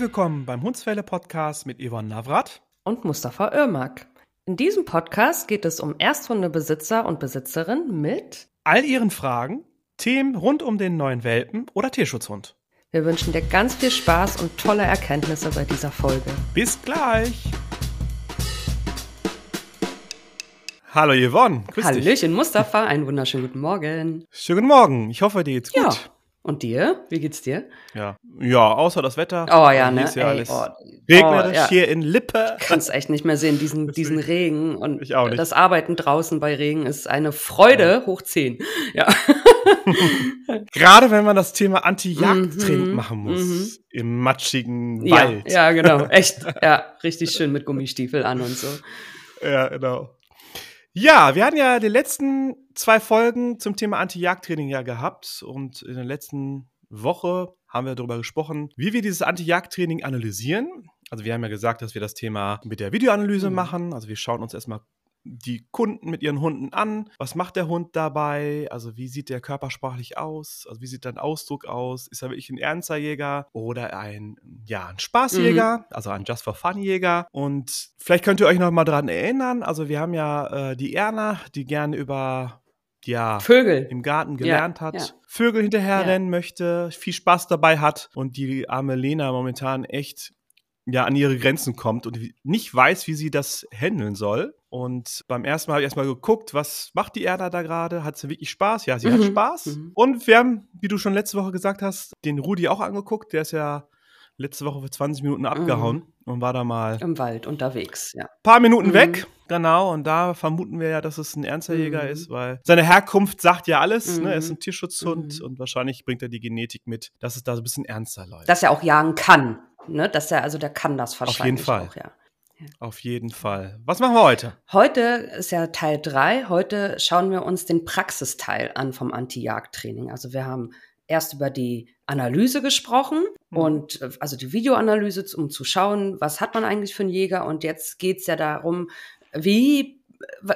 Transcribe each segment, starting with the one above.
Herzlich willkommen beim Hundsfälle Podcast mit Yvonne Navrat und Mustafa Irmak. In diesem Podcast geht es um Ersthundebesitzer und Besitzerinnen mit all ihren Fragen, Themen rund um den neuen Welpen oder Tierschutzhund. Wir wünschen dir ganz viel Spaß und tolle Erkenntnisse bei dieser Folge. Bis gleich! Hallo Yvonne, grüß Hallöchen dich. Mustafa, einen wunderschönen guten Morgen. Schönen Morgen, ich hoffe dir geht's gut. Ja. Und dir? Wie geht's dir? Ja, ja außer das Wetter. Oh ja, ne? ja Ey, alles oh, regnerisch oh, ja. hier in Lippe. Kannst echt nicht mehr sehen, diesen, diesen Regen. Und ich auch nicht. das Arbeiten draußen bei Regen ist eine Freude ja. hoch 10. Ja. Gerade wenn man das Thema Anti-Jagd-Training mhm, machen muss. Mhm. Im matschigen Wald. Ja, genau. Echt. Ja, richtig schön mit Gummistiefel an und so. Ja, genau. Ja, wir hatten ja die letzten zwei Folgen zum Thema Anti-Jagd-Training ja gehabt und in der letzten Woche haben wir darüber gesprochen, wie wir dieses Anti-Jagd-Training analysieren. Also wir haben ja gesagt, dass wir das Thema mit der Videoanalyse mhm. machen. Also wir schauen uns erstmal die Kunden mit ihren Hunden an. Was macht der Hund dabei? Also wie sieht der körpersprachlich aus? Also wie sieht dein Ausdruck aus? Ist er wirklich ein ernster Jäger oder ein, ja, ein Spaßjäger, mhm. also ein Just for Fun Jäger? Und vielleicht könnt ihr euch noch mal daran erinnern. Also wir haben ja äh, die Erna, die gerne über ja, Vögel im Garten gelernt ja, hat, ja. Vögel hinterherrennen ja. möchte, viel Spaß dabei hat und die arme Lena momentan echt ja an ihre Grenzen kommt und nicht weiß, wie sie das handeln soll. Und beim ersten Mal habe ich erstmal geguckt, was macht die Erda da gerade? Hat sie wirklich Spaß? Ja, sie mhm. hat Spaß. Mhm. Und wir haben, wie du schon letzte Woche gesagt hast, den Rudi auch angeguckt. Der ist ja letzte Woche für 20 Minuten abgehauen mhm. und war da mal im Wald unterwegs, ja. Paar Minuten mhm. weg, genau. Und da vermuten wir ja, dass es ein ernster Jäger mhm. ist, weil seine Herkunft sagt ja alles. Ne? Er ist mhm. ein Tierschutzhund und wahrscheinlich bringt er die Genetik mit, dass es da so ein bisschen ernster läuft. Dass er auch jagen kann ne, dass er, also der kann das wahrscheinlich Auf jeden Fall. auch, ja. Auf jeden Fall. Was machen wir heute? Heute ist ja Teil 3. Heute schauen wir uns den Praxisteil an vom Anti-Jagd-Training. Also wir haben erst über die Analyse gesprochen mhm. und äh, also die Videoanalyse, um zu schauen, was hat man eigentlich für einen Jäger. Und jetzt geht es ja darum, wie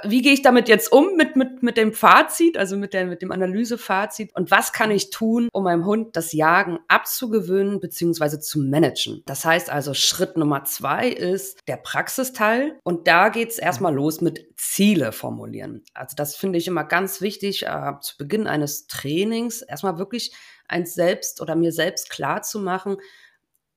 wie gehe ich damit jetzt um mit, mit, mit dem Fazit, also mit, der, mit dem Analysefazit und was kann ich tun, um meinem Hund das Jagen abzugewöhnen bzw. zu managen. Das heißt also, Schritt Nummer zwei ist der Praxisteil und da geht es erstmal los mit Ziele formulieren. Also das finde ich immer ganz wichtig, äh, zu Beginn eines Trainings erstmal wirklich eins selbst oder mir selbst klar zu machen,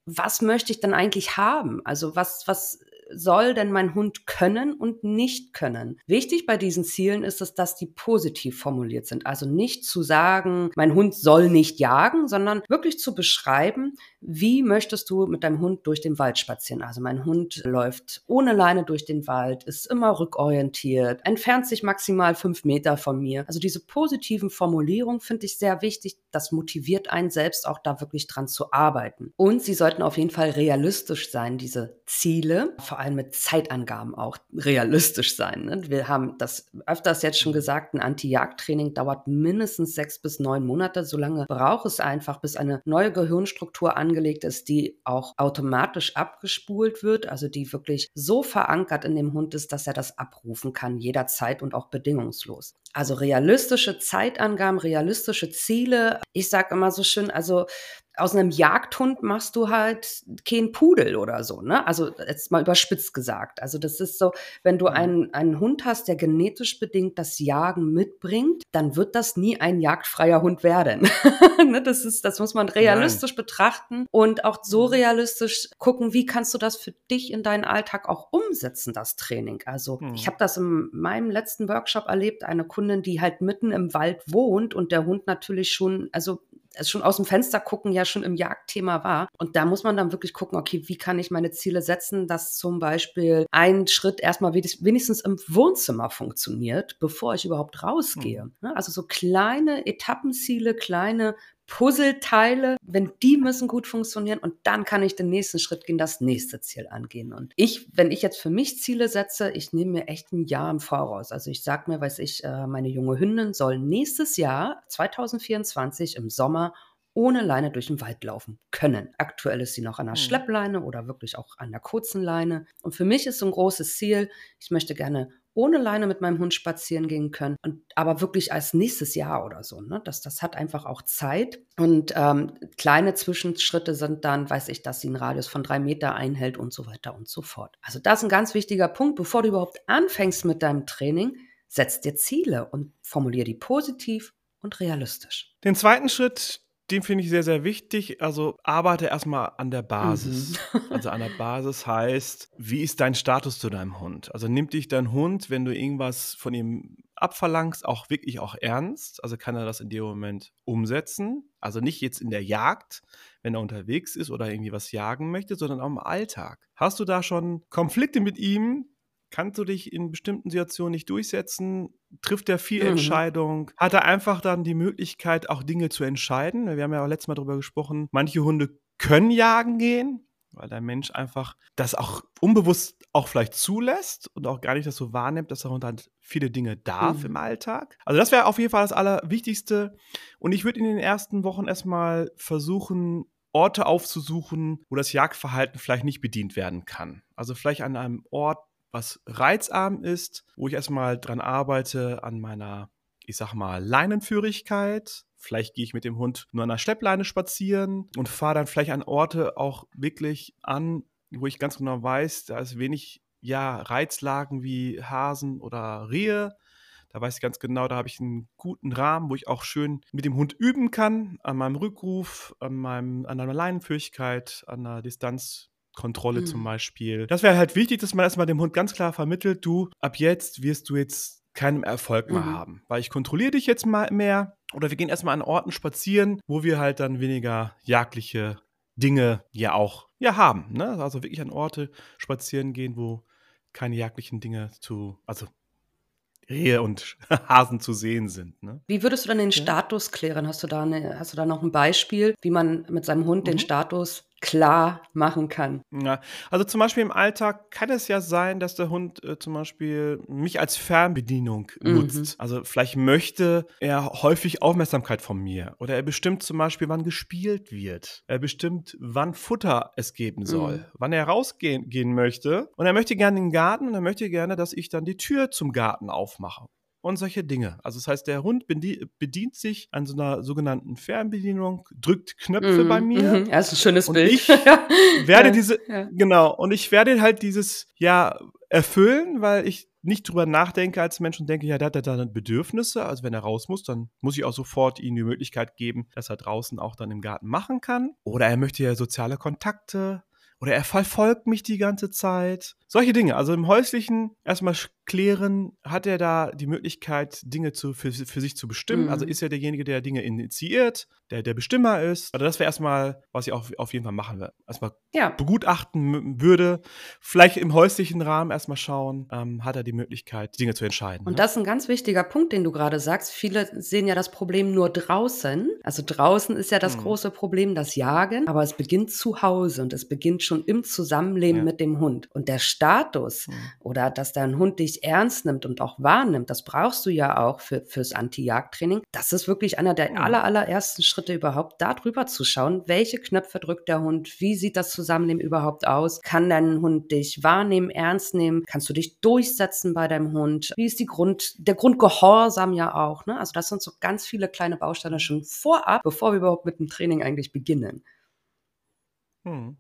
was möchte ich denn eigentlich haben? Also was, was soll denn mein Hund können und nicht können? Wichtig bei diesen Zielen ist es, dass die positiv formuliert sind. Also nicht zu sagen, mein Hund soll nicht jagen, sondern wirklich zu beschreiben, wie möchtest du mit deinem Hund durch den Wald spazieren? Also mein Hund läuft ohne Leine durch den Wald, ist immer rückorientiert, entfernt sich maximal fünf Meter von mir. Also diese positiven Formulierungen finde ich sehr wichtig. Das motiviert einen selbst auch da wirklich dran zu arbeiten. Und sie sollten auf jeden Fall realistisch sein, diese Ziele, vor allem mit Zeitangaben auch realistisch sein. Ne? Wir haben das öfters jetzt schon gesagt, ein Anti-Jagd-Training dauert mindestens sechs bis neun Monate. So lange braucht es einfach, bis eine neue Gehirnstruktur an angelegt ist, die auch automatisch abgespult wird, also die wirklich so verankert in dem Hund ist, dass er das abrufen kann, jederzeit und auch bedingungslos. Also realistische Zeitangaben, realistische Ziele. Ich sage immer so schön, also aus einem Jagdhund machst du halt keinen Pudel oder so, ne? Also jetzt mal überspitzt gesagt. Also das ist so, wenn du mhm. einen, einen Hund hast, der genetisch bedingt das Jagen mitbringt, dann wird das nie ein jagdfreier Hund werden. Ne, das ist, das muss man realistisch Nein. betrachten und auch so mhm. realistisch gucken, wie kannst du das für dich in deinen Alltag auch umsetzen, das Training. Also hm. ich habe das in meinem letzten Workshop erlebt, eine Kundin, die halt mitten im Wald wohnt und der Hund natürlich schon, also schon aus dem Fenster gucken ja schon im Jagdthema war. Und da muss man dann wirklich gucken, okay, wie kann ich meine Ziele setzen, dass zum Beispiel ein Schritt erstmal wenigstens im Wohnzimmer funktioniert, bevor ich überhaupt rausgehe. Mhm. Also so kleine Etappenziele, kleine Puzzleteile, wenn die müssen gut funktionieren und dann kann ich den nächsten Schritt gehen, das nächste Ziel angehen. Und ich, wenn ich jetzt für mich Ziele setze, ich nehme mir echt ein Jahr im Voraus. Also ich sage mir, weiß ich, äh, meine junge Hündin soll nächstes Jahr, 2024 im Sommer, ohne Leine durch den Wald laufen können. Aktuell ist sie noch an einer hm. Schleppleine oder wirklich auch an der kurzen Leine. Und für mich ist so ein großes Ziel, ich möchte gerne ohne Leine mit meinem Hund spazieren gehen können. Und aber wirklich als nächstes Jahr oder so. Ne? Das, das hat einfach auch Zeit. Und ähm, kleine Zwischenschritte sind dann, weiß ich, dass sie einen Radius von drei Meter einhält und so weiter und so fort. Also das ist ein ganz wichtiger Punkt, bevor du überhaupt anfängst mit deinem Training, setz dir Ziele und formulier die positiv und realistisch. Den zweiten Schritt, den finde ich sehr, sehr wichtig. Also arbeite erstmal an der Basis. Mhm. also an der Basis heißt, wie ist dein Status zu deinem Hund? Also nimmt dich dein Hund, wenn du irgendwas von ihm abverlangst, auch wirklich auch ernst? Also kann er das in dem Moment umsetzen? Also nicht jetzt in der Jagd, wenn er unterwegs ist oder irgendwie was jagen möchte, sondern auch im Alltag. Hast du da schon Konflikte mit ihm, kannst du dich in bestimmten Situationen nicht durchsetzen, trifft er viel mhm. Entscheidung, hat er einfach dann die Möglichkeit, auch Dinge zu entscheiden. Wir haben ja auch letztes Mal darüber gesprochen, manche Hunde können jagen gehen, weil der Mensch einfach das auch unbewusst auch vielleicht zulässt und auch gar nicht das so wahrnimmt, dass der Hund halt viele Dinge darf mhm. im Alltag. Also das wäre auf jeden Fall das Allerwichtigste. Und ich würde in den ersten Wochen erstmal versuchen, Orte aufzusuchen, wo das Jagdverhalten vielleicht nicht bedient werden kann. Also vielleicht an einem Ort, was reizarm ist, wo ich erstmal dran arbeite an meiner, ich sag mal, Leinenführigkeit. Vielleicht gehe ich mit dem Hund nur an der Steppleine spazieren und fahre dann vielleicht an Orte auch wirklich an, wo ich ganz genau weiß, da ist wenig ja, Reizlagen wie Hasen oder Rehe. Da weiß ich ganz genau, da habe ich einen guten Rahmen, wo ich auch schön mit dem Hund üben kann, an meinem Rückruf, an, meinem, an meiner Leinenführigkeit, an der Distanz Kontrolle mhm. zum Beispiel. Das wäre halt wichtig, dass man erstmal dem Hund ganz klar vermittelt, du, ab jetzt wirst du jetzt keinen Erfolg mehr mhm. haben, weil ich kontrolliere dich jetzt mal mehr oder wir gehen erstmal an Orten spazieren, wo wir halt dann weniger jagdliche Dinge ja auch ja haben. Ne? Also wirklich an Orte spazieren gehen, wo keine jagdlichen Dinge zu, also Rehe und Hasen zu sehen sind. Ne? Wie würdest du dann den ja. Status klären? Hast du da eine, hast du da noch ein Beispiel, wie man mit seinem Hund mhm. den Status klar machen kann. Ja, also zum Beispiel im Alltag kann es ja sein, dass der Hund äh, zum Beispiel mich als Fernbedienung mhm. nutzt. Also vielleicht möchte er häufig Aufmerksamkeit von mir oder er bestimmt zum Beispiel, wann gespielt wird. Er bestimmt, wann Futter es geben soll, mhm. wann er rausgehen gehen möchte. Und er möchte gerne in den Garten und er möchte gerne, dass ich dann die Tür zum Garten aufmache und solche Dinge. Also das heißt, der Hund bedient sich an so einer sogenannten Fernbedienung, drückt Knöpfe mm, bei mir. Mm, das ist ein schönes und Bild. Ich werde diese, ja. genau, und ich werde halt dieses, ja, erfüllen, weil ich nicht drüber nachdenke als Mensch und denke, ja, der hat da Bedürfnisse. Also wenn er raus muss, dann muss ich auch sofort ihm die Möglichkeit geben, dass er draußen auch dann im Garten machen kann. Oder er möchte ja soziale Kontakte oder er verfolgt mich die ganze Zeit. Solche Dinge. Also im häuslichen erstmal klären, hat er da die Möglichkeit, Dinge zu, für, für sich zu bestimmen? Mhm. Also ist er derjenige, der Dinge initiiert, der der Bestimmer ist? Also das wäre erstmal, was ich auch auf jeden Fall machen würde. Erstmal ja. begutachten würde. Vielleicht im häuslichen Rahmen erstmal schauen, ähm, hat er die Möglichkeit, Dinge zu entscheiden. Und ne? das ist ein ganz wichtiger Punkt, den du gerade sagst. Viele sehen ja das Problem nur draußen. Also draußen ist ja das mhm. große Problem, das Jagen. Aber es beginnt zu Hause und es beginnt schon im Zusammenleben ja. mit dem Hund. Und der Status mhm. oder dass dein Hund dich ernst nimmt und auch wahrnimmt, das brauchst du ja auch für, fürs Anti-Jagd-Training. Das ist wirklich einer der aller, allerersten Schritte überhaupt, da drüber zu schauen, welche Knöpfe drückt der Hund, wie sieht das Zusammenleben überhaupt aus, kann dein Hund dich wahrnehmen, ernst nehmen, kannst du dich durchsetzen bei deinem Hund, wie ist die Grund, der Grundgehorsam ja auch, ne? Also das sind so ganz viele kleine Bausteine schon vorab, bevor wir überhaupt mit dem Training eigentlich beginnen. Hm.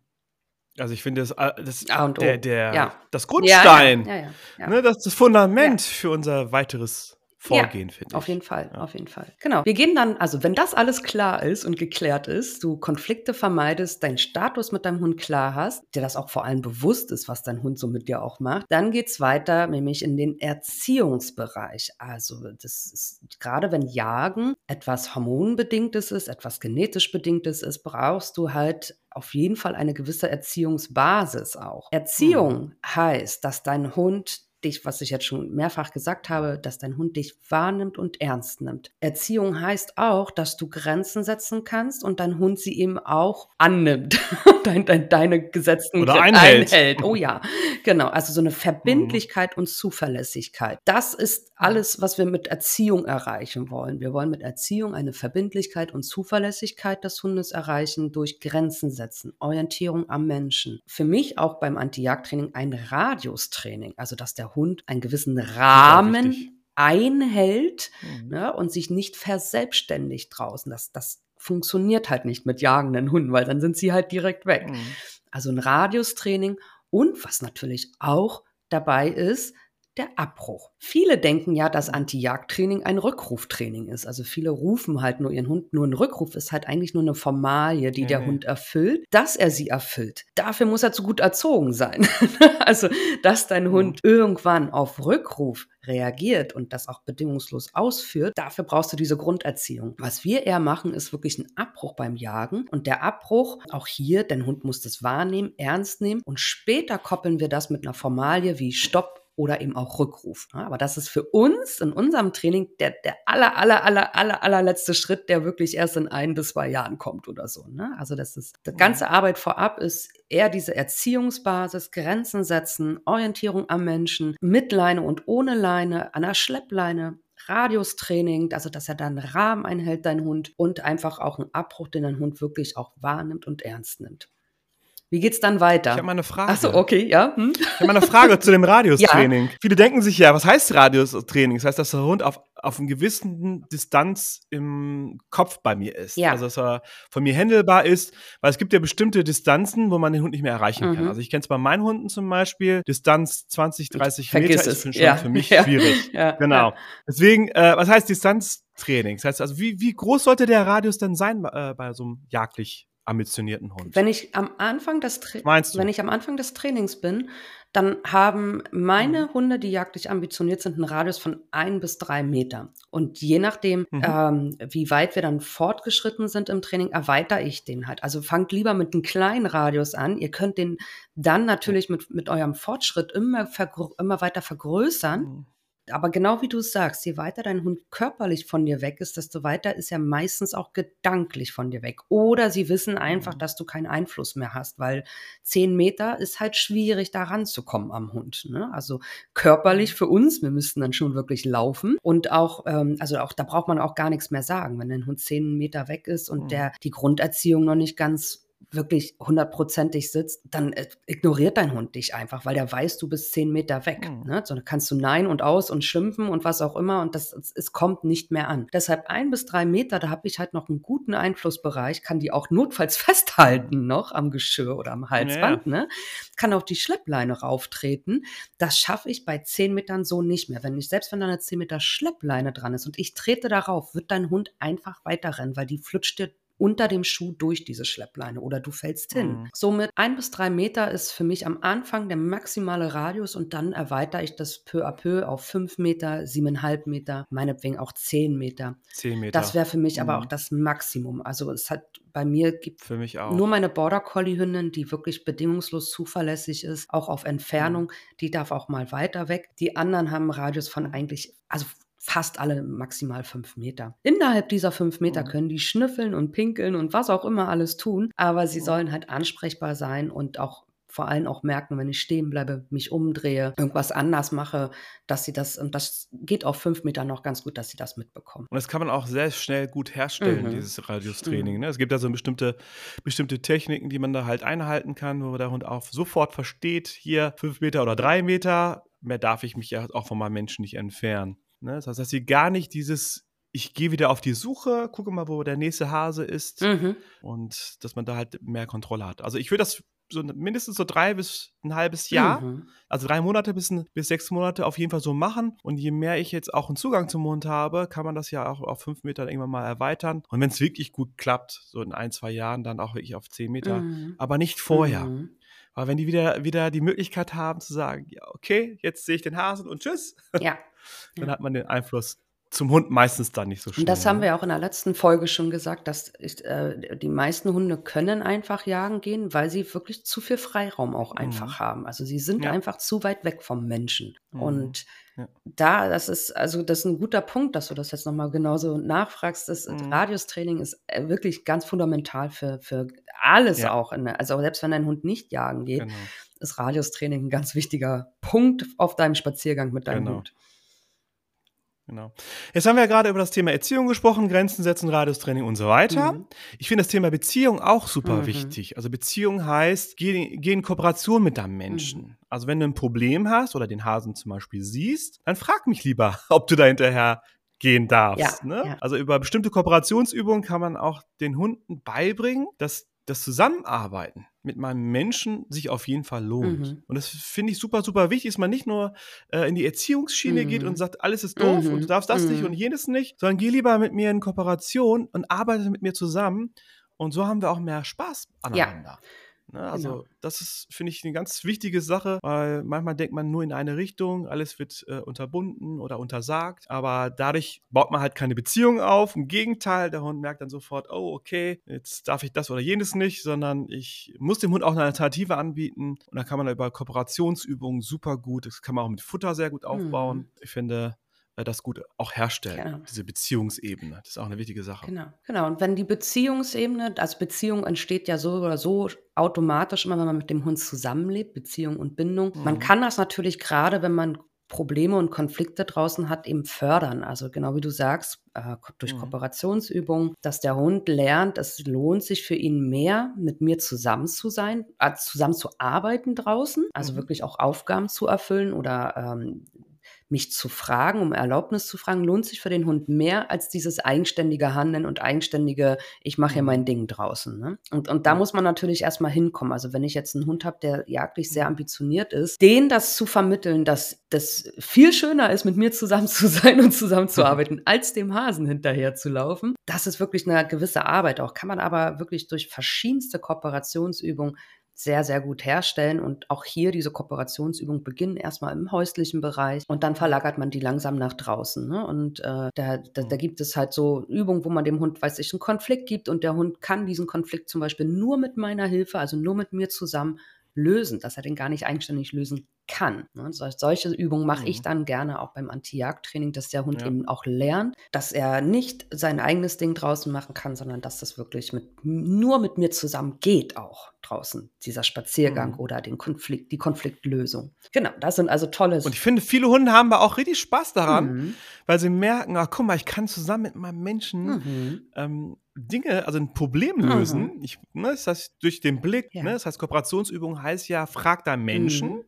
Also ich finde, das, äh, das, der, der, ja. das Grundstein, ja, ja, ne, das, das Fundament für unser weiteres Vorgehen, ja, finde ich. Auf jeden Fall, ja. auf jeden Fall. Genau. Wir gehen dann, also wenn das alles klar ist und geklärt ist, du Konflikte vermeidest, deinen Status mit deinem Hund klar hast, dir das auch vor allem bewusst ist, was dein Hund so mit dir auch macht, dann geht's weiter, nämlich in den Erziehungsbereich. Also das ist gerade wenn Jagen etwas hormonbedingtes ist, etwas genetisch bedingtes ist, brauchst du halt auf jeden Fall eine gewisse Erziehungsbasis auch. Erziehung mhm. heißt, dass dein Hund dich, was ich jetzt schon mehrfach gesagt habe, dass dein Hund dich wahrnimmt und ernst nimmt. Erziehung heißt auch, dass du Grenzen setzen kannst und dein Hund sie eben auch annimmt. dein, dein, deine gesetzten Oder einhält. einhält. Oh ja, genau. Also so eine Verbindlichkeit mhm. und Zuverlässigkeit. Das ist alles, was wir mit Erziehung erreichen wollen. Wir wollen mit Erziehung eine Verbindlichkeit und Zuverlässigkeit des Hundes erreichen durch Grenzen setzen, Orientierung am Menschen. Für mich auch beim Anti-Jagd-Training ein Radiustraining, also dass der Hund einen gewissen Rahmen einhält mhm. ne, und sich nicht verselbstständigt draußen. Das, das funktioniert halt nicht mit jagenden Hunden, weil dann sind sie halt direkt weg. Mhm. Also ein Radiustraining und was natürlich auch dabei ist, der Abbruch. Viele denken ja, dass Anti-Jagd-Training ein Rückruftraining ist. Also viele rufen halt nur ihren Hund. Nur ein Rückruf ist halt eigentlich nur eine Formalie, die mhm. der Hund erfüllt, dass er sie erfüllt. Dafür muss er zu gut erzogen sein. also, dass dein mhm. Hund irgendwann auf Rückruf reagiert und das auch bedingungslos ausführt, dafür brauchst du diese Grunderziehung. Was wir eher machen, ist wirklich ein Abbruch beim Jagen. Und der Abbruch, auch hier, dein Hund muss das wahrnehmen, ernst nehmen. Und später koppeln wir das mit einer Formalie wie Stopp oder eben auch Rückruf. Aber das ist für uns in unserem Training der, der aller, aller, aller, aller, allerletzte Schritt, der wirklich erst in ein bis zwei Jahren kommt oder so. Ne? Also das ist, die ganze Arbeit vorab ist eher diese Erziehungsbasis, Grenzen setzen, Orientierung am Menschen, mit Leine und ohne Leine, an der Schleppleine, Radiustraining, also dass er dann einen Rahmen einhält, dein Hund, und einfach auch einen Abbruch, den dein Hund wirklich auch wahrnimmt und ernst nimmt. Wie geht's dann weiter? Ich habe mal eine Frage. Achso, okay, ja. Hm? Ich habe mal eine Frage zu dem Radiustraining. Ja. Viele denken sich ja, was heißt Radiustraining? Das heißt, dass der Hund auf, auf einer gewissen Distanz im Kopf bei mir ist. Ja. Also, dass er von mir händelbar ist, weil es gibt ja bestimmte Distanzen, wo man den Hund nicht mehr erreichen mhm. kann. Also, ich kenne es bei meinen Hunden zum Beispiel, Distanz 20, 30 Vergiss Meter es. ist schon ja. für mich ja. schwierig. genau. Deswegen, äh, was heißt Distanztraining? Das heißt also, wie, wie groß sollte der Radius denn sein äh, bei so einem jaglich ambitionierten Hund. Wenn ich am Anfang des Tra wenn ich am Anfang des Trainings bin, dann haben meine mhm. Hunde, die jagdlich ambitioniert sind, einen Radius von ein bis drei Meter. Und je nachdem, mhm. ähm, wie weit wir dann fortgeschritten sind im Training, erweitere ich den halt. Also fangt lieber mit einem kleinen Radius an. Ihr könnt den dann natürlich mit, mit eurem Fortschritt immer, immer weiter vergrößern. Mhm aber genau wie du sagst, je weiter dein Hund körperlich von dir weg ist, desto weiter ist er meistens auch gedanklich von dir weg. Oder sie wissen einfach, mhm. dass du keinen Einfluss mehr hast, weil zehn Meter ist halt schwierig, da ranzukommen am Hund. Ne? Also körperlich mhm. für uns, wir müssten dann schon wirklich laufen. Und auch, ähm, also auch da braucht man auch gar nichts mehr sagen. Wenn dein Hund zehn Meter weg ist und mhm. der die Grunderziehung noch nicht ganz wirklich hundertprozentig sitzt, dann äh, ignoriert dein Hund dich einfach, weil der weiß, du bist zehn Meter weg. Mhm. Ne? So dann kannst du Nein und Aus und schimpfen und was auch immer und das, es, es kommt nicht mehr an. Deshalb ein bis drei Meter, da habe ich halt noch einen guten Einflussbereich, kann die auch notfalls festhalten noch am Geschirr oder am Halsband, ja. ne? kann auch die Schleppleine rauftreten. Das schaffe ich bei zehn Metern so nicht mehr. Wenn ich, selbst wenn da eine zehn Meter Schleppleine dran ist und ich trete darauf, wird dein Hund einfach weiterrennen, weil die flutscht dir unter dem Schuh durch diese Schleppleine oder du fällst hin. Mhm. Somit ein bis drei Meter ist für mich am Anfang der maximale Radius und dann erweitere ich das peu à peu auf fünf Meter, siebeneinhalb Meter, meinetwegen auch zehn Meter. Zehn Meter. Das wäre für mich mhm. aber auch das Maximum. Also es hat bei mir gibt für mich auch. nur meine Border Collie Hündin, die wirklich bedingungslos zuverlässig ist, auch auf Entfernung, mhm. die darf auch mal weiter weg. Die anderen haben einen Radius von eigentlich, also fast alle maximal fünf Meter. Innerhalb dieser fünf Meter mhm. können die schnüffeln und pinkeln und was auch immer alles tun, aber sie sollen halt ansprechbar sein und auch vor allem auch merken, wenn ich stehen bleibe, mich umdrehe, irgendwas anders mache, dass sie das, und das geht auf fünf Meter noch ganz gut, dass sie das mitbekommen. Und das kann man auch sehr schnell gut herstellen, mhm. dieses Radiustraining. Mhm. Ne? Es gibt da so bestimmte, bestimmte Techniken, die man da halt einhalten kann, wo der Hund auch sofort versteht, hier fünf Meter oder drei Meter, mehr darf ich mich ja auch von meinem Menschen nicht entfernen. Ne? Das heißt, dass sie gar nicht dieses, ich gehe wieder auf die Suche, gucke mal, wo der nächste Hase ist mhm. und dass man da halt mehr Kontrolle hat. Also ich würde das so mindestens so drei bis ein halbes Jahr, mhm. also drei Monate bis, bis sechs Monate auf jeden Fall so machen. Und je mehr ich jetzt auch einen Zugang zum Mund habe, kann man das ja auch auf fünf Meter irgendwann mal erweitern. Und wenn es wirklich gut klappt, so in ein, zwei Jahren, dann auch wirklich auf zehn Meter, mhm. aber nicht vorher. Mhm. Aber wenn die wieder, wieder die Möglichkeit haben zu sagen, ja, okay, jetzt sehe ich den Hasen und tschüss. Ja. dann hat man den Einfluss zum Hund meistens dann nicht so schnell. Und das haben ne? wir auch in der letzten Folge schon gesagt, dass ich, äh, die meisten Hunde können einfach jagen gehen, weil sie wirklich zu viel Freiraum auch mhm. einfach haben. Also sie sind ja. einfach zu weit weg vom Menschen. Mhm. Und ja. da, das ist, also das ist ein guter Punkt, dass du das jetzt nochmal genauso nachfragst. Das mhm. Radiustraining ist äh, wirklich ganz fundamental für, für alles ja. auch. Der, also selbst wenn dein Hund nicht jagen geht, genau. ist Radiustraining ein ganz wichtiger Punkt auf deinem Spaziergang mit deinem genau. Hund. Genau. Jetzt haben wir ja gerade über das Thema Erziehung gesprochen, Grenzen setzen, Radiustraining und so weiter. Mhm. Ich finde das Thema Beziehung auch super Mhm. wichtig. Also Beziehung heißt, geh, geh in Kooperation mit deinem Menschen. Mhm. Also wenn du ein Problem hast oder den Hasen zum Beispiel siehst, dann frag mich lieber, ob du da hinterher gehen darfst. Ja, ne? ja. Also über bestimmte Kooperationsübungen kann man auch den Hunden beibringen, dass das Zusammenarbeiten mit meinem Menschen sich auf jeden Fall lohnt. Mhm. Und das finde ich super, super wichtig, dass man nicht nur äh, in die Erziehungsschiene Mhm. geht und sagt, alles ist doof Mhm. und du darfst das nicht Mhm. und jenes nicht, sondern geh lieber mit mir in Kooperation und arbeite mit mir zusammen. Und so haben wir auch mehr Spaß aneinander. Ne, also Genau. das ist, finde ich, eine ganz wichtige Sache, weil manchmal denkt man nur in eine Richtung, alles wird äh, unterbunden oder untersagt, aber dadurch baut man halt keine Beziehung auf. Im Gegenteil, der Hund merkt dann sofort, oh, okay, jetzt darf ich das oder jenes nicht, sondern ich muss dem Hund auch eine Alternative anbieten und dann kann man da über Kooperationsübungen super gut, das kann man auch mit Futter sehr gut aufbauen. Mhm. Ich finde, das gut auch herstellen, Genau. diese Beziehungsebene. Das ist auch eine wichtige Sache. Genau, genau. Und wenn die Beziehungsebene, also Beziehung entsteht ja so oder so automatisch immer, wenn man mit dem Hund zusammenlebt, Beziehung und Bindung. Man Mhm. kann das natürlich gerade, wenn man Probleme und Konflikte draußen hat, eben fördern. Also genau wie du sagst, äh, durch Mhm. Kooperationsübungen, dass der Hund lernt, es lohnt sich für ihn mehr, mit mir zusammen zu sein, äh, zusammen zu arbeiten draußen, also Mhm. wirklich auch Aufgaben zu erfüllen oder ähm, mich zu fragen, um Erlaubnis zu fragen, lohnt sich für den Hund mehr als dieses eigenständige Handeln und eigenständige, ich mache hier Mhm. mein Ding draußen. Ne? Und, und da muss man natürlich erstmal hinkommen. Also wenn ich jetzt einen Hund habe, der jagdlich sehr Mhm. ambitioniert ist, den das zu vermitteln, dass das viel schöner ist, mit mir zusammen zu sein und zusammenzuarbeiten, als dem Hasen hinterher zu laufen, das ist wirklich eine gewisse Arbeit auch. Kann man aber wirklich durch verschiedenste Kooperationsübungen sehr, sehr gut herstellen. Und auch hier diese Kooperationsübungen beginnen erstmal im häuslichen Bereich und dann verlagert man die langsam nach draußen. Ne? Und äh, da, da, da Mhm. gibt es halt so Übungen, wo man dem Hund, weiß ich, einen Konflikt gibt und der Hund kann diesen Konflikt zum Beispiel nur mit meiner Hilfe, also nur mit mir zusammen lösen, dass er den gar nicht eigenständig lösen kann. Ne? Sol- Solche Übungen mache ich Mhm. dann gerne auch beim Anti-Jagd-Training, dass der Hund Ja. eben auch lernt, dass er nicht sein eigenes Ding draußen machen kann, sondern dass das wirklich mit, nur mit mir zusammen geht auch draußen, dieser Spaziergang Mhm. oder den Konflikt, die Konfliktlösung. Genau, das sind also tolle Und ich finde, viele Hunde haben aber auch richtig Spaß daran, Mhm. weil sie merken, ach guck mal, ich kann zusammen mit meinem Menschen Mhm. ähm, Dinge, also ein Problem Mhm. lösen. Ich, ne, das heißt, durch den Blick, Ja. ne, das heißt, Kooperationsübung heißt ja, frag deinen Menschen, Mhm.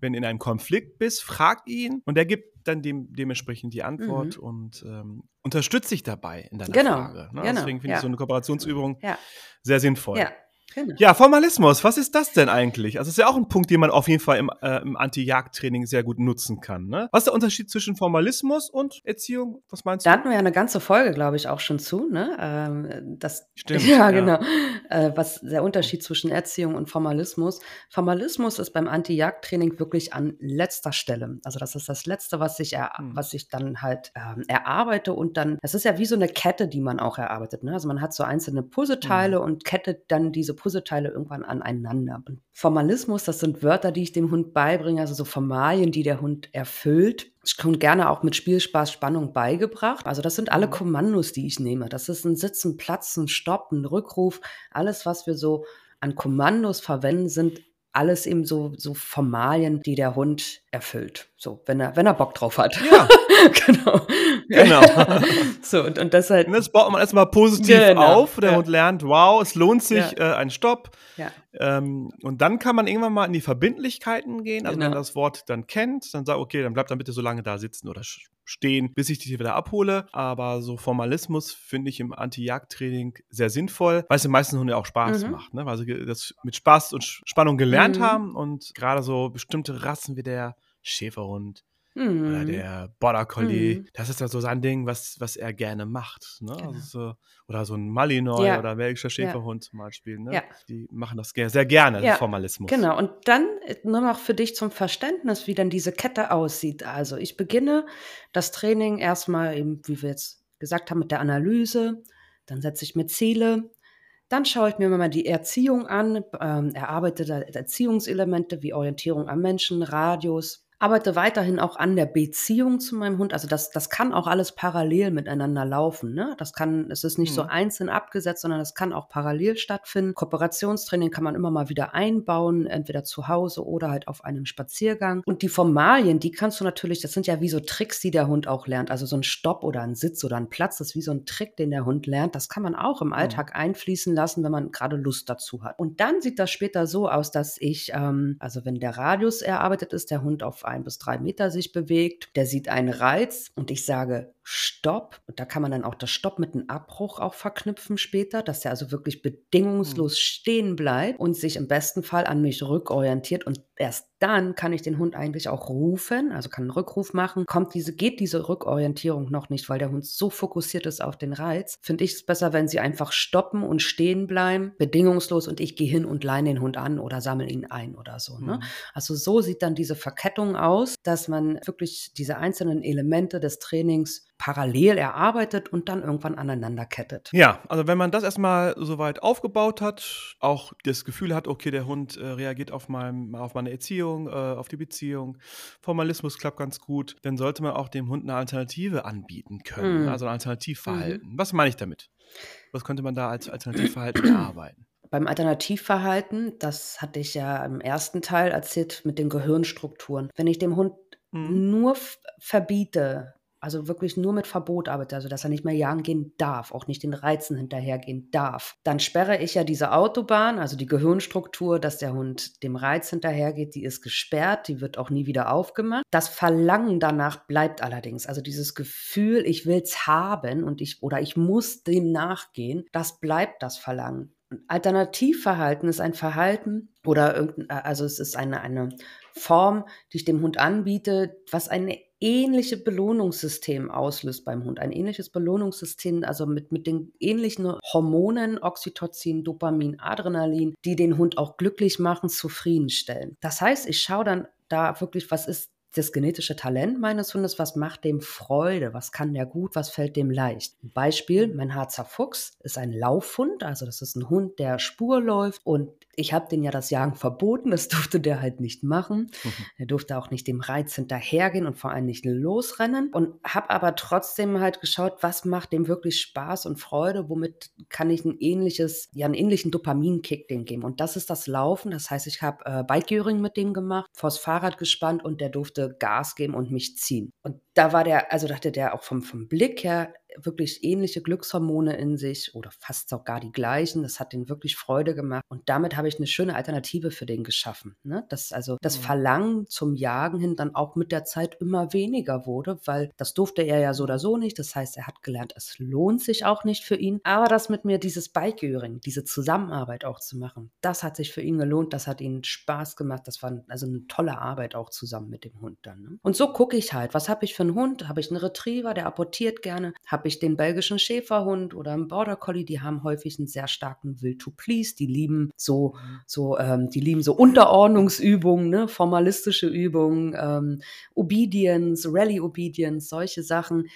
Wenn du in einem Konflikt bist, frag ihn und er gibt dann dem, dementsprechend die Antwort Mhm. und ähm, unterstützt dich dabei in deiner Genau, Frage. Ne? genau, Deswegen finde ja. ich so eine Kooperationsübung Ja, sehr sinnvoll. ja, genau. Ja, Formalismus, was ist das denn eigentlich? Also, das ist ja auch ein Punkt, den man auf jeden Fall im, äh, im Anti-Jagd-Training sehr gut nutzen kann. Ne? Was ist der Unterschied zwischen Formalismus und Erziehung? Was meinst Da du? hatten wir ja eine ganze Folge, glaube ich, auch schon zu, ne? Ähm, das, Stimmt, ja, ja. genau. Äh, was der Unterschied zwischen Erziehung und Formalismus. Formalismus ist beim Anti-Jagd-Training wirklich an letzter Stelle. Also das ist das Letzte, was ich, er, Hm. was ich dann halt ähm, erarbeite und dann, das ist ja wie so eine Kette, die man auch erarbeitet. Ne? Also man hat so einzelne Puzzleteile Mhm. und kettet dann diese Puzzleteile irgendwann aneinander. Und Formalismus, das sind Wörter, die ich dem Hund beibringe, also so Formalien, die der Hund erfüllt. Ich komme gerne auch mit Spielspaß, Spannung beigebracht. Also das sind alle Mhm. Kommandos, die ich nehme. Das ist ein Sitzen, Platzen, Stopp, ein Rückruf. Alles, was wir so an Kommandos verwenden, sind alles eben so, so Formalien, die der Hund erfüllt. So, wenn er, wenn er Bock drauf hat. Ja, genau. genau. so, und, und deshalb. Und das baut man erstmal positiv Genau, auf. Der ja. Hund lernt, wow, es lohnt sich, äh, ein Stopp. Ja. Ähm, und dann kann man irgendwann mal in die Verbindlichkeiten gehen. Also, wenn Genau. man das Wort dann kennt, dann sagt, okay, dann bleibt dann bitte so lange da sitzen oder stehen, bis ich dich wieder abhole. Aber so Formalismus finde ich im Anti-Jagd-Training sehr sinnvoll, weil es den meisten Hunden ja auch Spaß Mhm. macht. Ne? Weil sie das mit Spaß und Spannung gelernt Mhm. haben und gerade so bestimmte Rassen wie der Schäferhund oder Mhm. der Border Collie, Mhm. das ist ja so sein Ding, was, was er gerne macht. Ne? Also so, oder so ein Malinois Ja. oder belgischer Schäferhund zum Beispiel. Ne? Ja. Die machen das sehr gerne, Ja, Formalismus. Genau, und dann äh, nur noch für dich zum Verständnis, wie denn diese Kette aussieht. Also ich beginne das Training erstmal eben, wie wir jetzt gesagt haben, mit der Analyse. Dann setze ich mir Ziele. Dann schaue ich mir mal die Erziehung an, ähm, erarbeite da Erziehungselemente wie Orientierung am Menschen, Radius, arbeite weiterhin auch an der Beziehung zu meinem Hund. Also das, das kann auch alles parallel miteinander laufen. Ne? Das kann, es ist nicht mhm. so einzeln abgesetzt, sondern es kann auch parallel stattfinden. Kooperationstraining kann man immer mal wieder einbauen, entweder zu Hause oder halt auf einem Spaziergang. Und die Formalien, die kannst du natürlich, das sind ja wie so Tricks, die der Hund auch lernt. Also so ein Stopp oder ein Sitz oder ein Platz, das ist wie so ein Trick, den der Hund lernt. Das kann man auch im mhm. Alltag mhm. einfließen lassen, wenn man gerade Lust dazu hat. Und dann sieht das später so aus, dass ich, ähm, also wenn der Radius erarbeitet ist, der Hund auf ein bis drei Meter sich bewegt, der sieht einen Reiz und ich sage, Stopp. Und da kann man dann auch das Stopp mit einem Abbruch auch verknüpfen später, dass er also wirklich bedingungslos mhm. stehen bleibt und sich im besten Fall an mich rückorientiert. Und erst dann kann ich den Hund eigentlich auch rufen, also kann einen Rückruf machen. Kommt diese, geht diese Rückorientierung noch nicht, weil der Hund so fokussiert ist auf den Reiz, finde ich es besser, wenn sie einfach stoppen und stehen bleiben, bedingungslos und ich gehe hin und leine den Hund an oder sammle ihn ein oder so. Ne? Mhm. Also so sieht dann diese Verkettung aus, dass man wirklich diese einzelnen Elemente des Trainings parallel erarbeitet und dann irgendwann aneinander kettet. Ja, also wenn man das erstmal soweit aufgebaut hat, auch das Gefühl hat, okay, der Hund äh, reagiert auf, mein, auf meine Erziehung, äh, auf die Beziehung, Formalismus klappt ganz gut, dann sollte man auch dem Hund eine Alternative anbieten können, mhm. also ein Alternativverhalten. Mhm. Was meine ich damit? Was könnte man da als Alternativverhalten erarbeiten? Beim Alternativverhalten, das hatte ich ja im ersten Teil erzählt mit den Gehirnstrukturen. Wenn ich dem Hund mhm. nur verbiete, also wirklich nur mit Verbot arbeitet, also dass er nicht mehr jagen gehen darf, auch nicht den Reizen hinterhergehen darf, dann sperre ich ja diese Autobahn, also die Gehirnstruktur, dass der Hund dem Reiz hinterhergeht, die ist gesperrt, die wird auch nie wieder aufgemacht. Das Verlangen danach bleibt allerdings, also dieses Gefühl, ich will es haben und ich oder ich muss dem nachgehen, das bleibt das Verlangen. Alternativverhalten ist ein Verhalten oder irgendein, also es ist eine, eine Form, die ich dem Hund anbiete, was eine ähnliche Belohnungssystem auslöst beim Hund. Ein ähnliches Belohnungssystem, also mit, mit den ähnlichen Hormonen, Oxytocin, Dopamin, Adrenalin, die den Hund auch glücklich machen, zufriedenstellen. Das heißt, ich schaue dann da wirklich, was ist das genetische Talent meines Hundes, was macht dem Freude, was kann der gut, was fällt dem leicht. Beispiel, mein Harzer Fuchs ist ein Laufhund, also das ist ein Hund, der Spur läuft und ich habe den ja das Jagen verboten, das durfte der halt nicht machen. Mhm. Er durfte auch nicht dem Reiz hinterhergehen und vor allem nicht losrennen und habe aber trotzdem halt geschaut, was macht dem wirklich Spaß und Freude, womit kann ich ein ähnliches, ja einen ähnlichen Dopaminkick dem geben und das ist das Laufen, das heißt, ich habe äh, Bikegearing mit dem gemacht, vors Fahrrad gespannt und der durfte Gas geben und mich ziehen. Und da war der, also dachte der auch vom, vom Blick her wirklich ähnliche Glückshormone in sich oder fast sogar die gleichen. Das hat den wirklich Freude gemacht. Und damit habe ich eine schöne Alternative für den geschaffen. Ne? Dass also das. Verlangen zum Jagen hin dann auch mit der Zeit immer weniger wurde, weil das durfte er ja so oder so nicht. Das heißt, er hat gelernt, es lohnt sich auch nicht für ihn. Aber das mit mir, dieses Bikeöring, diese Zusammenarbeit auch zu machen, das hat sich für ihn gelohnt. Das hat ihm Spaß gemacht. Das war also eine tolle Arbeit auch zusammen mit dem Hund dann. Ne? Und so gucke ich halt, was habe ich für einen Hund? Habe ich einen Retriever, der apportiert gerne? Habe habe ich den belgischen Schäferhund oder einen Border Collie, die haben häufig einen sehr starken Will to Please, die lieben so, mhm. so, ähm, die lieben so Unterordnungsübungen, ne, formalistische Übungen, ähm, Obedience, Rally Obedience, solche Sachen.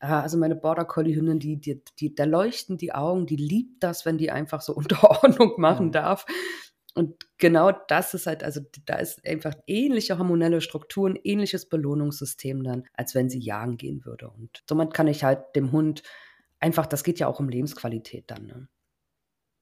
Äh, also meine Border Collie Hündin, die, die, die, da leuchten die Augen, die liebt das, wenn die einfach so Unterordnung machen ja. darf. Und genau das ist halt, also da ist einfach ähnliche hormonelle Strukturen, ähnliches Belohnungssystem dann, als wenn sie jagen gehen würde. Und somit kann ich halt dem Hund einfach, das geht ja auch um Lebensqualität dann. Ne?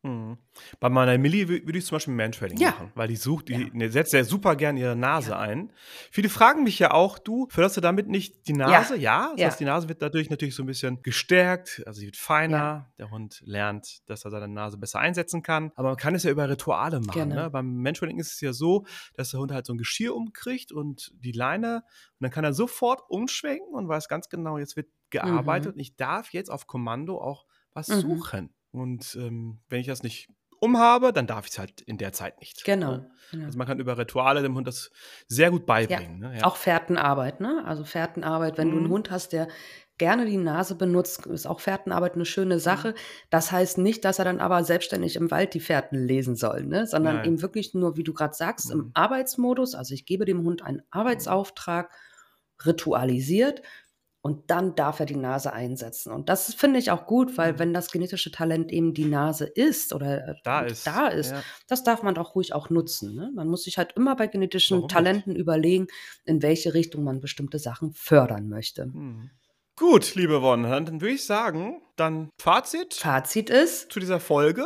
Mhm. Bei meiner Millie würde ich zum Beispiel Mantrailing ja. machen, weil die sucht, die ja. Ne, setzt ja super gern ihre Nase ja. ein. Viele fragen mich ja auch, du, förderst du damit nicht die Nase? Ja. Das heißt, die Nase wird dadurch natürlich so ein bisschen gestärkt, also sie wird feiner. Der Hund lernt, dass er seine Nase besser einsetzen kann. Aber man kann es ja über Rituale machen. Genau. Ne? Beim Mantrailing ist es ja so, dass der Hund halt so ein Geschirr umkriegt und die Leine und dann kann er sofort umschwenken und weiß ganz genau, jetzt wird gearbeitet mhm. und ich darf jetzt auf Kommando auch was mhm. suchen. Und ähm, wenn ich das nicht umhabe, dann darf ich es halt in der Zeit nicht. Genau, ne? genau, Also man kann über Rituale dem Hund das sehr gut beibringen. Ja. Ne? Ja. Auch Fährtenarbeit, ne? Also Fährtenarbeit, wenn mhm. du einen mhm. Hund hast, der gerne die Nase benutzt, ist auch Fährtenarbeit eine schöne Sache. Mhm. Das heißt nicht, dass er dann aber selbstständig im Wald die Fährten lesen soll, ne? sondern Nein. eben wirklich nur, wie du gerade sagst, mhm. im Arbeitsmodus. Also ich gebe dem Hund einen Arbeitsauftrag, ritualisiert und dann darf er die Nase einsetzen. Und das finde ich auch gut, weil Mhm. wenn das genetische Talent eben die Nase ist oder äh, Da ist, da ist, ja. das darf man doch ruhig auch nutzen. Ne? Man muss sich halt immer bei genetischen Warum nicht? Talenten überlegen, in welche Richtung man bestimmte Sachen fördern möchte. Hm. Gut, liebe Wonne, dann würde ich sagen, dann Fazit Fazit ist, zu dieser Folge.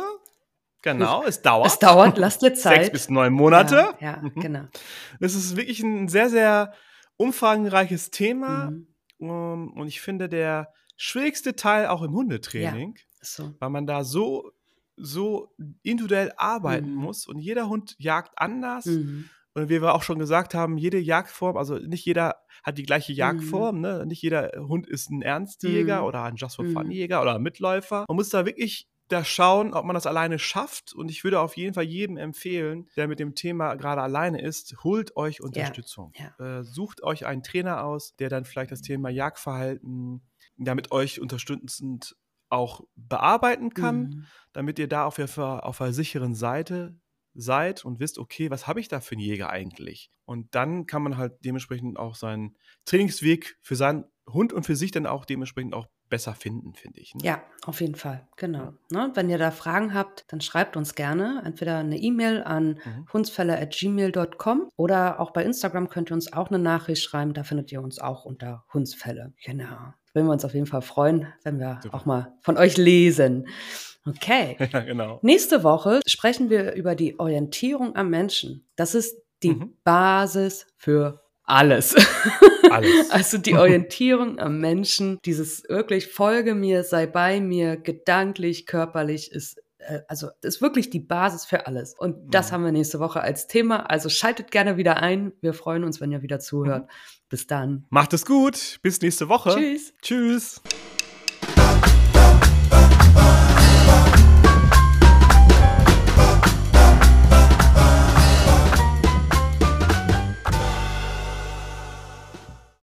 Genau, es dauert. es dauert, lasst dir Zeit. Sechs bis neun Monate. Ja, ja Mhm. genau. Es ist wirklich ein sehr, sehr umfangreiches Thema. Mhm. Um, und ich finde, der schwierigste Teil auch im Hundetraining, Ist so. weil man da so, so individuell arbeiten Mhm. muss und jeder Hund jagt anders. Mhm. Und wie wir auch schon gesagt haben, jede Jagdform, also nicht jeder hat die gleiche Jagdform, ne? Nicht jeder Hund ist ein Ernstjäger Mhm. oder ein Just for Mhm. Fun Jäger oder ein Mitläufer. Man muss da wirklich da schauen, ob man das alleine schafft. Und ich würde auf jeden Fall jedem empfehlen, der mit dem Thema gerade alleine ist, holt euch Unterstützung. ja. Äh, sucht euch einen Trainer aus, der dann vielleicht das Thema Jagdverhalten ja, mit euch unterstützend auch bearbeiten kann Mhm. damit ihr da auf der, auf der sicheren Seite seid und wisst, okay, was habe ich da für einen Jäger eigentlich? Und dann kann man halt dementsprechend auch seinen Trainingsweg für seinen Hund und für sich dann auch dementsprechend auch besser finden, finde ich. Ne? Ja, auf jeden Fall, genau. Ne? Wenn ihr da Fragen habt, dann schreibt uns gerne entweder eine E-Mail an Mhm. hundsfälle.gmail.com oder auch bei Instagram könnt ihr uns auch eine Nachricht schreiben. Da findet ihr uns auch unter Hundsfälle. Genau. Würden wir uns auf jeden Fall freuen, wenn wir Super. auch mal von euch lesen. Okay. Ja, genau. Nächste Woche sprechen wir über die Orientierung am Menschen. Das ist die Mhm. Basis für alles. Alles. Also die Orientierung am Menschen, dieses wirklich folge mir, sei bei mir, gedanklich, körperlich ist äh, also ist wirklich die Basis für alles. Und das Mhm. haben wir nächste Woche als Thema. Also schaltet gerne wieder ein. Wir freuen uns, wenn ihr wieder zuhört. Bis dann. Macht es gut. Bis nächste Woche. Tschüss. Tschüss.